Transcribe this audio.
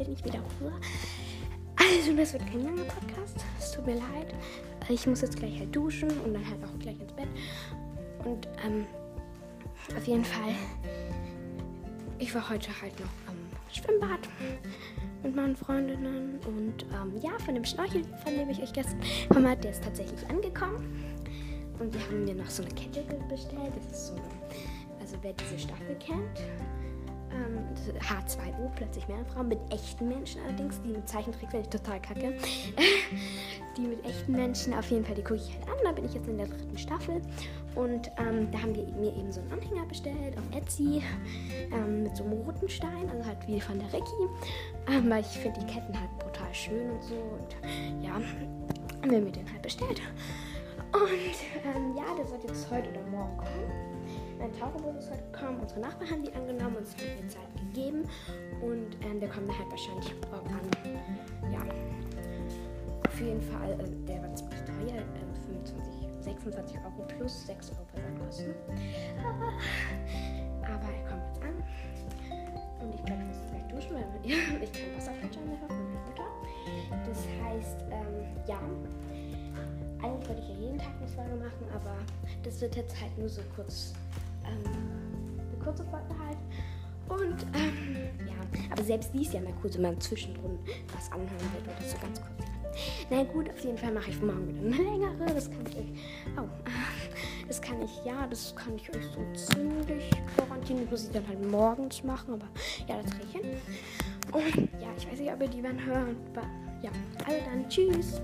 ich wieder Ruhe. Also, das wird kein langer Podcast. Es tut mir leid. Ich muss jetzt gleich halt duschen und dann halt auch gleich ins Bett. Und ähm, auf jeden Fall, ich war heute halt noch am Schwimmbad mit meinen Freundinnen. Und ähm, ja, von dem Schnorchel, von dem ich euch gestern komme, der ist tatsächlich angekommen. Und wir haben mir noch so eine Kette bestellt. Das ist so also wer diese Staffel kennt, ähm, H2O, plötzlich mehr Frauen mit echten Menschen allerdings, die mit Zeichentricks sind total kacke. die mit echten Menschen, auf jeden Fall, die gucke ich halt an. Da bin ich jetzt in der dritten Staffel. Und ähm, da haben wir mir eben so einen Anhänger bestellt auf Etsy ähm, mit so einem roten Stein, also halt wie von der Ricky. Ähm, weil ich finde die Ketten halt brutal schön und so. Und ja, haben wir mir den halt bestellt. Und ähm, ja, der sollte jetzt heute oder morgen kommen. Mein Taucherboot heute gekommen. Unsere Nachbarn haben die angenommen und es wird mir Zeit gegeben. Und ähm, der kommt halt wahrscheinlich morgen an. Ja. Auf jeden Fall, äh, der war ziemlich teuer. Äh, 25, 26 Euro plus 6 Euro Versandkosten. Aber, er kommt jetzt an. Und ich bleibe jetzt gleich duschen, weil ich kein Wasserflasche mehr habe von meiner Mutter. Das heißt, ähm, ja. Eigentlich wollte ich ja jeden Tag eine Folge machen, aber das wird jetzt halt nur so kurz ähm, eine kurze Folge halt. Und ähm, ja, aber selbst die ist ja mal cool, wenn man zwischendrin was anhören will oder so ganz kurz. Na gut, auf jeden Fall mache ich morgen wieder eine längere. Das kann ich euch. Oh, das kann ich, ja, das kann ich euch so ziemlich garantieren. Das muss ich dann halt morgens machen, aber ja, das kriege ich hin. Und ja, ich weiß nicht, ob ihr die werden hören. Aber ja, also dann, tschüss.